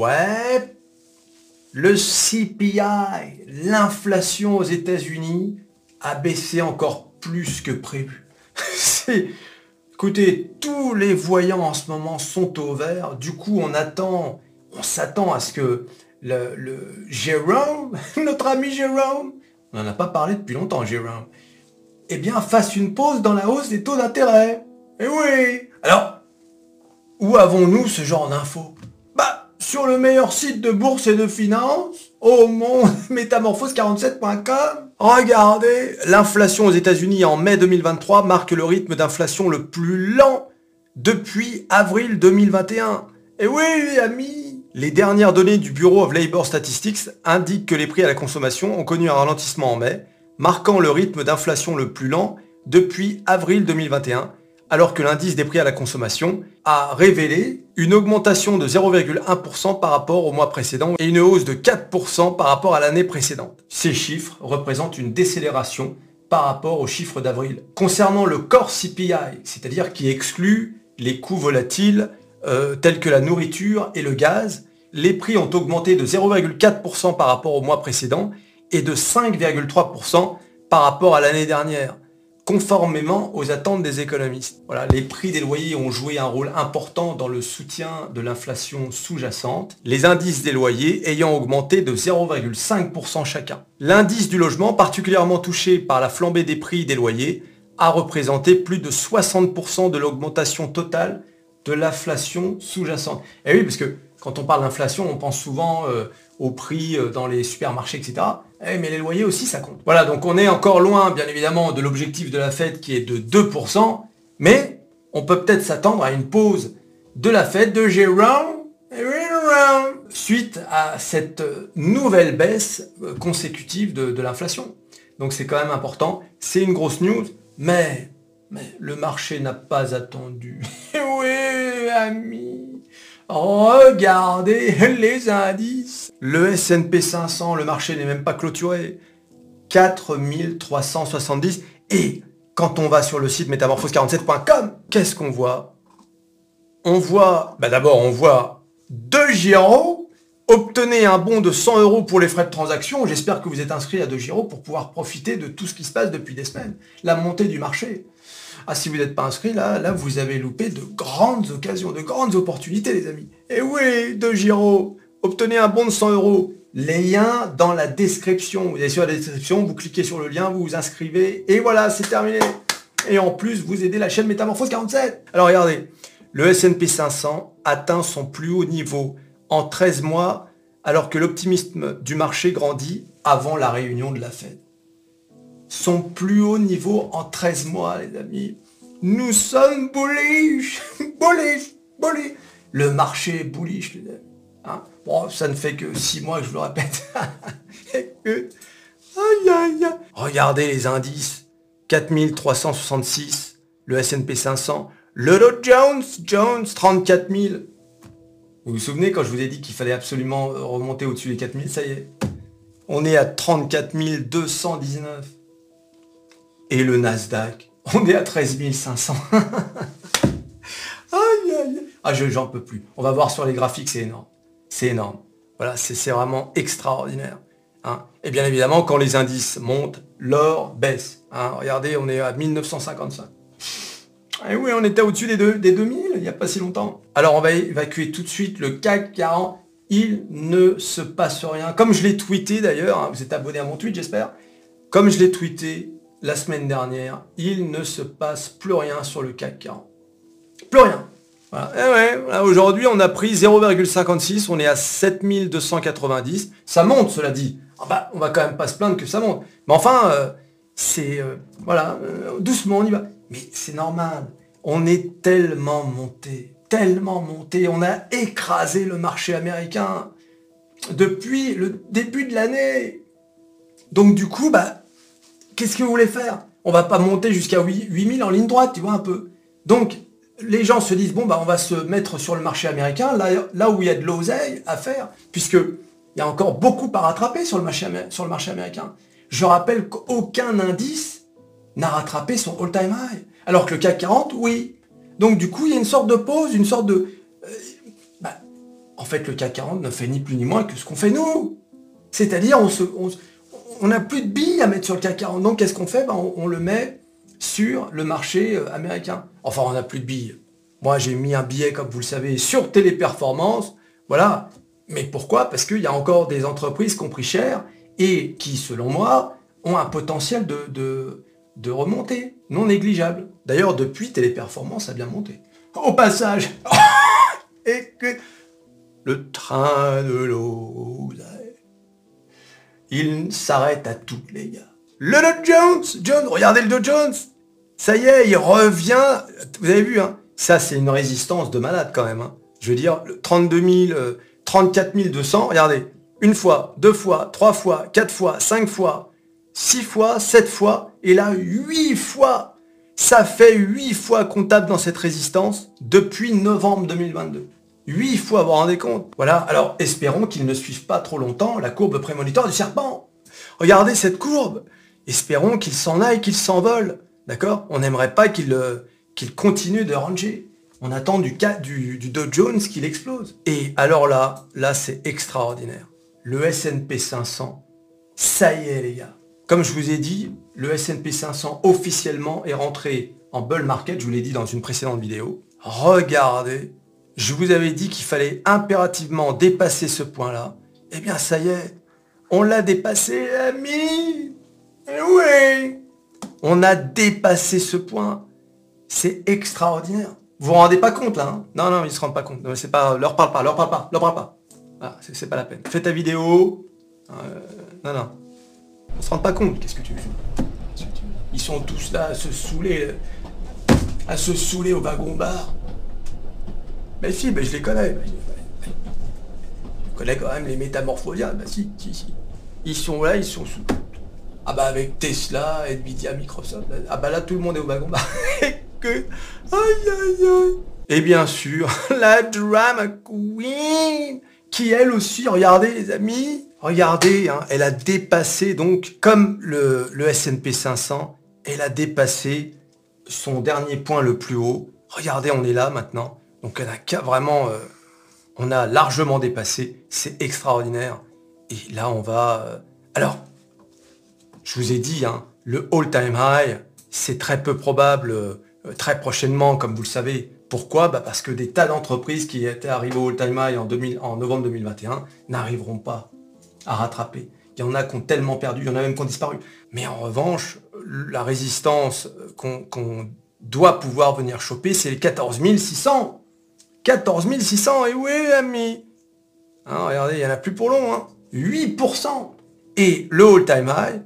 Ouais, le CPI, l'inflation aux États-Unis, a baissé encore plus que prévu. Écoutez, tous les voyants en ce moment sont au vert. Du coup, on attend, on s'attend à ce que le, le Jérôme, notre ami Jérôme, on n'en a pas parlé depuis longtemps, Jérôme, eh bien, fasse une pause dans la hausse des taux d'intérêt. Eh oui Alors, où avons-nous ce genre d'infos? Bah, sur le meilleur site de bourse et de finance, au monde, métamorphose47.com. Regardez, l'inflation aux États-Unis en mai 2023 marque le rythme d'inflation le plus lent depuis avril 2021. Et oui, amis Les dernières données du Bureau of Labor Statistics indiquent que les prix à la consommation ont connu un ralentissement en mai, marquant le rythme d'inflation le plus lent depuis avril 2021, alors que l'indice des prix à la consommation a révélé une augmentation de 0,1% par rapport au mois précédent et une hausse de 4% par rapport à l'année précédente. Ces chiffres représentent une décélération par rapport aux chiffres d'avril. Concernant le core CPI, c'est-à-dire qui exclut les coûts volatiles euh, tels que la nourriture et le gaz, les prix ont augmenté de 0,4% par rapport au mois précédent et de 5,3% par rapport à l'année dernière conformément aux attentes des économistes. Voilà, les prix des loyers ont joué un rôle important dans le soutien de l'inflation sous-jacente, les indices des loyers ayant augmenté de 0,5% chacun. L'indice du logement, particulièrement touché par la flambée des prix des loyers, a représenté plus de 60% de l'augmentation totale de l'inflation sous-jacente. Et oui, parce que quand on parle d'inflation, on pense souvent euh, au prix euh, dans les supermarchés, etc. Eh, mais les loyers aussi, ça compte. Voilà, donc on est encore loin, bien évidemment, de l'objectif de la Fed qui est de 2%, mais on peut peut-être s'attendre à une pause de la Fed de Jérôme suite à cette nouvelle baisse euh, consécutive de, l'inflation. Donc c'est quand même important. C'est une grosse news, mais, mais le marché n'a pas attendu. oui, ami. Regardez les indices. Le S&P 500, le marché n'est même pas clôturé. 4370. Et quand on va sur le site métamorphose47.com, qu'est-ce qu'on voit? On voit, bah d'abord on voit deux Giro. Obtenez un bon de 100 euros pour les frais de transaction. J'espère que vous êtes inscrit à deux Giro pour pouvoir profiter de tout ce qui se passe depuis des semaines. La montée du marché. Ah, si vous n'êtes pas inscrit, là, là, vous avez loupé de grandes occasions, de grandes opportunités, les amis. Et oui, de Giro, obtenez un bon de 100 euros. Les liens dans la description. Vous allez sur la description, vous cliquez sur le lien, vous vous inscrivez, et voilà, c'est terminé. Et en plus, vous aidez la chaîne Métamorphose 47. Alors regardez, le S&P 500 atteint son plus haut niveau en 13 mois, alors que l'optimisme du marché grandit avant la réunion de la Fed son plus haut niveau en 13 mois, les amis. Nous sommes bullish, bullish, bullish. Le marché est bullish, les amis. Hein? bon, ça ne fait que 6 mois que je vous le répète. Regardez les indices. 4366, le S&P 500, le Dow Jones, Jones, 34 000. Vous vous souvenez quand je vous ai dit qu'il fallait absolument remonter au-dessus des 4000 Ça y est? On est à 34 219 et le Nasdaq, on est à 13 500. aïe, aïe. Ah, je j'en peux plus. On va voir sur les graphiques, c'est énorme. C'est énorme. Voilà, c'est vraiment extraordinaire. Hein. Et bien évidemment, quand les indices montent, l'or baisse. Hein. Regardez, on est à 1955. Et oui, on était au-dessus des, des 2000 il n'y a pas si longtemps. Alors on va évacuer tout de suite le CAC 40. Il ne se passe rien. Comme je l'ai tweeté d'ailleurs, hein, vous êtes abonné à mon tweet j'espère. Comme je l'ai tweeté, la semaine dernière, il ne se passe plus rien sur le CAC 40. Plus rien. Eh aujourd'hui, on a pris 0,56, on est à 7290. Ça monte, cela dit. Ah bah, on va quand même pas se plaindre que ça monte. Mais enfin, euh, c'est... Euh, voilà, euh, doucement, on y va. Mais c'est normal. On est tellement monté, tellement monté. On a écrasé le marché américain depuis le début de l'année. Donc du coup, bah, qu'est-ce que vous voulez faire? On va pas monter jusqu'à 8000 en ligne droite, tu vois un peu. Donc, les gens se disent, bon, bah, on va se mettre sur le marché américain, là, où il y a de l'oseille à faire, puisque il y a encore beaucoup à rattraper sur le marché, américain. Je rappelle qu'aucun indice n'a rattrapé son all-time high. Alors que le CAC 40, oui. Donc du coup, il y a une sorte de pause, une sorte de... Euh, bah, En fait, le CAC 40 ne fait ni plus ni moins que ce qu'on fait nous. C'est-à-dire, on se, n'a plus de billes à mettre sur le CAC 40. Donc, qu'est-ce qu'on fait? Ben, on, le met sur le marché euh, américain. Enfin, on n'a plus de billes. Moi, j'ai mis un billet, comme vous le savez, sur Téléperformance. Voilà. Mais pourquoi? Parce qu'il y a encore des entreprises qui ont pris cher et qui, selon moi, ont un potentiel de, de, de remontée non négligeable. D'ailleurs, depuis, Téléperformance a bien monté. Au passage, et que le train de l'eau, il s'arrête à tout, les gars. Le Dow Jones Jones, regardez le Dow Jones Ça y est, il revient. Vous avez vu, hein Ça, c'est une résistance de malade quand même. Hein. Je veux dire, 32 000, 34 200, regardez. Une fois, deux fois, trois fois, quatre fois, cinq fois, six fois, sept fois, et là, huit fois. Ça fait huit fois comptable dans cette résistance depuis novembre 2022. 8 fois, vous vous rendez compte Voilà, alors espérons qu'il ne suive pas trop longtemps la courbe prémonitoire du serpent. Regardez cette courbe. Espérons qu'il s'en aille, qu'il s'envole. D'accord? On n'aimerait pas qu'il euh, qu'il continue de ranger. On attend du, du, du Dow Jones qu'il explose. Et alors là, là c'est extraordinaire. Le S&P 500, ça y est les gars. Comme je vous ai dit, le S&P 500 officiellement est rentré en bull market, je vous l'ai dit dans une précédente vidéo. Regardez je vous avais dit qu'il fallait impérativement dépasser ce point-là. Eh bien, ça y est, on l'a dépassé, ami. Eh oui, on a dépassé ce point. C'est extraordinaire. Vous vous rendez pas compte là hein? Non, non, ils se rendent pas compte. Non, c'est pas, leur parle pas, leur parle pas, leur parle pas. Ah, c'est pas la peine. Fais ta vidéo. Euh, non, non. On se rend pas compte. Qu'est-ce que tu veux Ils sont tous là à se saouler, à se saouler au wagon bar. Mais si, mais je les connais. Je connais quand même les métamorphosiens. Bah si, si, si. Ils sont là, ils sont sous. Ah bah avec Tesla, Nvidia, Microsoft. Ah bah là tout le monde est au wagon. Aïe aïe aïe. Et bien sûr, la drama queen, qui elle aussi, regardez les amis, regardez, hein, elle a dépassé donc, comme le, le S&P 500, elle a dépassé son dernier point le plus haut. Regardez, on est là maintenant. Donc on a vraiment, euh, on a largement dépassé, c'est extraordinaire. Et là on va... Euh, alors, je vous ai dit, hein, le all-time high, c'est très peu probable euh, très prochainement, comme vous le savez. Pourquoi? Bah Parce que des tas d'entreprises qui étaient arrivées au all-time high en, en novembre 2021 n'arriveront pas à rattraper. Il y en a qui ont tellement perdu, il y en a même qui ont disparu. Mais en revanche, la résistance qu'on doit pouvoir venir choper, c'est les 14 600. 14 600, et oui, ami hein, Regardez, il n'y en a plus pour long. Hein. 8% Et le all-time high,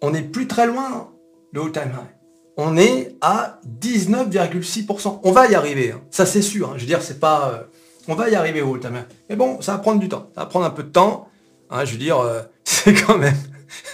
on n'est plus très loin, hein, le all-time high. On est à 19,6%. On va y arriver, hein. ça c'est sûr. Hein. Je veux dire, c'est pas... Euh, on va y arriver au all-time high. Mais bon, ça va prendre du temps. Ça va prendre un peu de temps. je veux dire, euh, c'est quand même...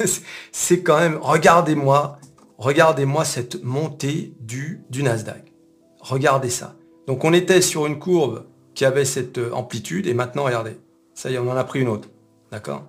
c'est quand même... Regardez-moi, regardez-moi cette montée du, du Nasdaq. Regardez ça. Donc on était sur une courbe qui avait cette euh, amplitude, et maintenant, regardez, ça y est, on en a pris une autre. D'accord?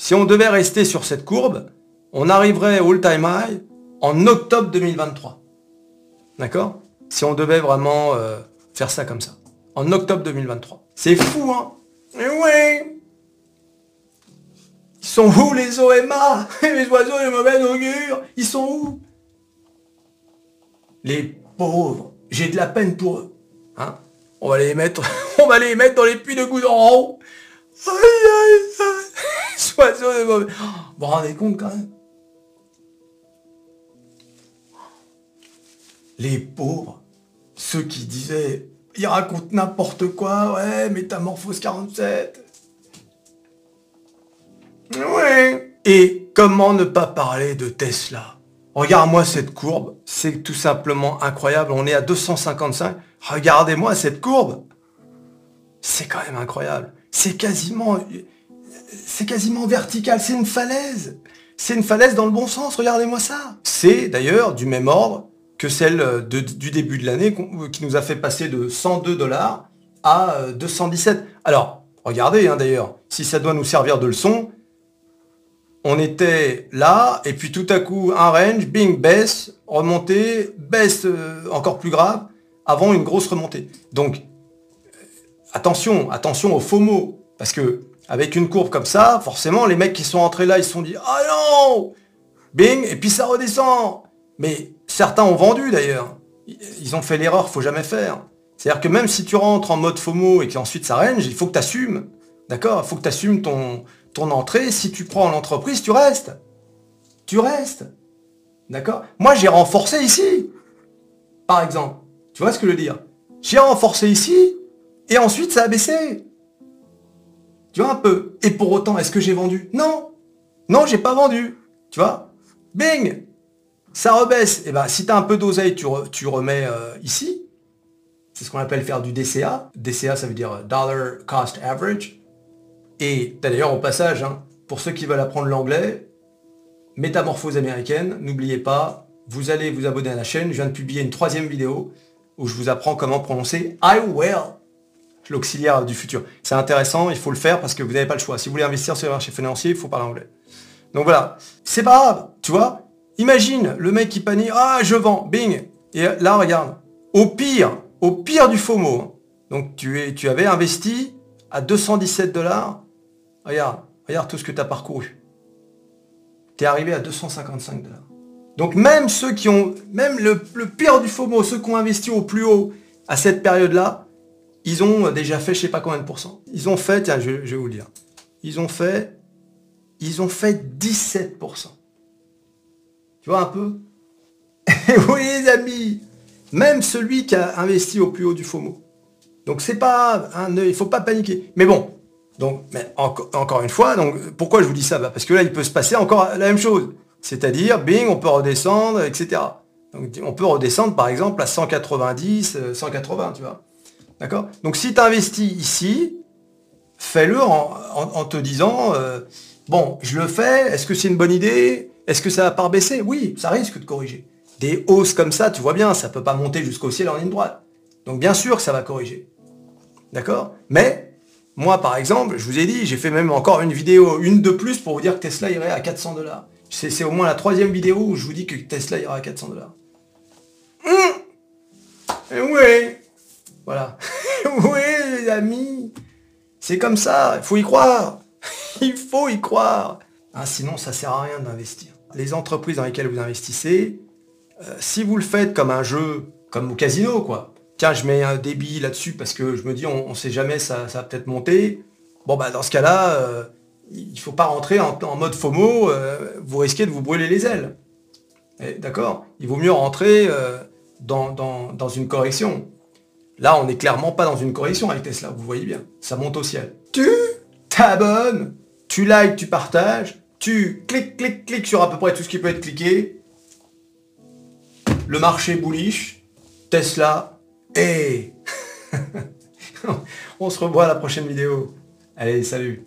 Si on devait rester sur cette courbe, on arriverait au all-time high en octobre 2023. D'accord? Si on devait vraiment euh, faire ça comme ça. En octobre 2023. C'est fou, hein? Mais oui Ils sont où les OMA Les oiseaux les mauvais augure Ils sont où? Les pauvres, j'ai de la peine pour eux. Hein? On va les mettre, on va les mettre dans les puits de goudron. Aïe mauvais. Vous vous rendez compte quand même? Les pauvres, ceux qui disaient, ils racontent n'importe quoi, ouais, métamorphose 47. Ouais. Et comment ne pas parler de Tesla? Regarde-moi cette courbe, c'est tout simplement incroyable. On est à 255. Regardez-moi cette courbe. C'est quand même incroyable. C'est quasiment, c'est quasiment vertical. C'est une falaise. C'est une falaise dans le bon sens. Regardez-moi ça. C'est d'ailleurs du même ordre que celle du début de l'année qui nous a fait passer de 102 dollars à 217. Euh, Alors, regardez hein, d'ailleurs, si ça doit nous servir de leçon, on était là, et puis tout à coup, un range, bing, baisse, remontée, baisse euh, encore plus grave, avant une grosse remontée. Donc, attention, attention au FOMO. Parce que avec une courbe comme ça, forcément, les mecs qui sont entrés là, ils se sont dit Ah non Bing, et puis ça redescend. Mais certains ont vendu d'ailleurs. Ils ont fait l'erreur, faut jamais faire. C'est-à-dire que même si tu rentres en mode FOMO et qu'ensuite ça range, il faut que tu assumes. D'accord? Il faut que tu assumes ton, ton entrée. Si tu prends l'entreprise, tu restes. Tu restes. D'accord? Moi, j'ai renforcé ici. Par exemple. Tu vois ce que je veux dire? J'ai renforcé ici et ensuite ça a baissé. Tu vois un peu? Et pour autant, est-ce que j'ai vendu? Non. Non, j'ai pas vendu. Tu vois? Bing Ça rebaisse. Et eh ben si tu as un peu d'oseille, tu, remets euh, ici. C'est ce qu'on appelle faire du DCA. DCA, ça veut dire Dollar Cost Average. Et d'ailleurs au passage, hein, pour ceux qui veulent apprendre l'anglais, métamorphose américaine, n'oubliez pas, vous allez vous abonner à la chaîne. Je viens de publier une troisième vidéo où je vous apprends comment prononcer I will l'auxiliaire du futur. C'est intéressant, il faut le faire parce que vous n'avez pas le choix. Si vous voulez investir sur le marché financier, il faut parler anglais. Donc voilà, c'est pas grave, tu vois. Imagine le mec qui panie, ah je vends, bing. Et là, regarde, au pire, au pire du faux mot, hein. donc tu avais investi à 217 dollars, regarde, regarde tout ce que tu as parcouru. Tu es arrivé à 255 dollars. Donc même ceux qui ont, même le, pire du mot, ceux qui ont investi au plus haut à cette période-là, ils ont déjà fait je sais pas combien de pourcents. Ils ont fait, tiens, je, vais vous le dire. Ils ont fait, ils ont fait 17%. Tu vois un peu? Oui les amis, même celui qui a investi au plus haut du FOMO. Donc c'est pas un il faut pas paniquer. Mais bon, donc mais encore une fois, donc pourquoi je vous dis ça? Bah, Parce que là, il peut se passer encore la même chose. C'est-à-dire, bing, on peut redescendre, etc. Donc on peut redescendre par exemple à 190, 180, euh, tu vois. D'accord? Donc si tu investis ici, fais-le en, te disant, euh, bon, je le fais, est-ce que c'est une bonne idée? Est-ce que ça va pas baisser Oui, ça risque de corriger. Des hausses comme ça, tu vois bien, ça ne peut pas monter jusqu'au ciel en ligne droite. Donc bien sûr que ça va corriger. D'accord? Mais, moi par exemple, je vous ai dit, j'ai fait même encore une vidéo, une de plus pour vous dire que Tesla irait à 400 dollars. C'est au moins la troisième vidéo où je vous dis que Tesla ira à 400 dollars. Hum oui voilà. oui, les amis. C'est comme ça. Il faut y croire. il faut y croire. Hein, sinon, ça sert à rien d'investir. Les entreprises dans lesquelles vous investissez, euh, si vous le faites comme un jeu, comme au casino, quoi. Tiens, je mets un débit là-dessus parce que je me dis, on ne sait jamais, ça, va peut-être monter. Bon, bah, dans ce cas-là, euh, il ne faut pas rentrer en, mode FOMO, euh, vous risquez de vous brûler les ailes. D'accord Il vaut mieux rentrer dans, dans une correction. Là, on n'est clairement pas dans une correction avec Tesla, vous voyez bien. Ça monte au ciel. Tu t'abonnes, tu likes, tu partages, tu cliques, cliques, cliques sur à peu près tout ce qui peut être cliqué. Le marché bullish, Tesla, et on se revoit à la prochaine vidéo. Allez, salut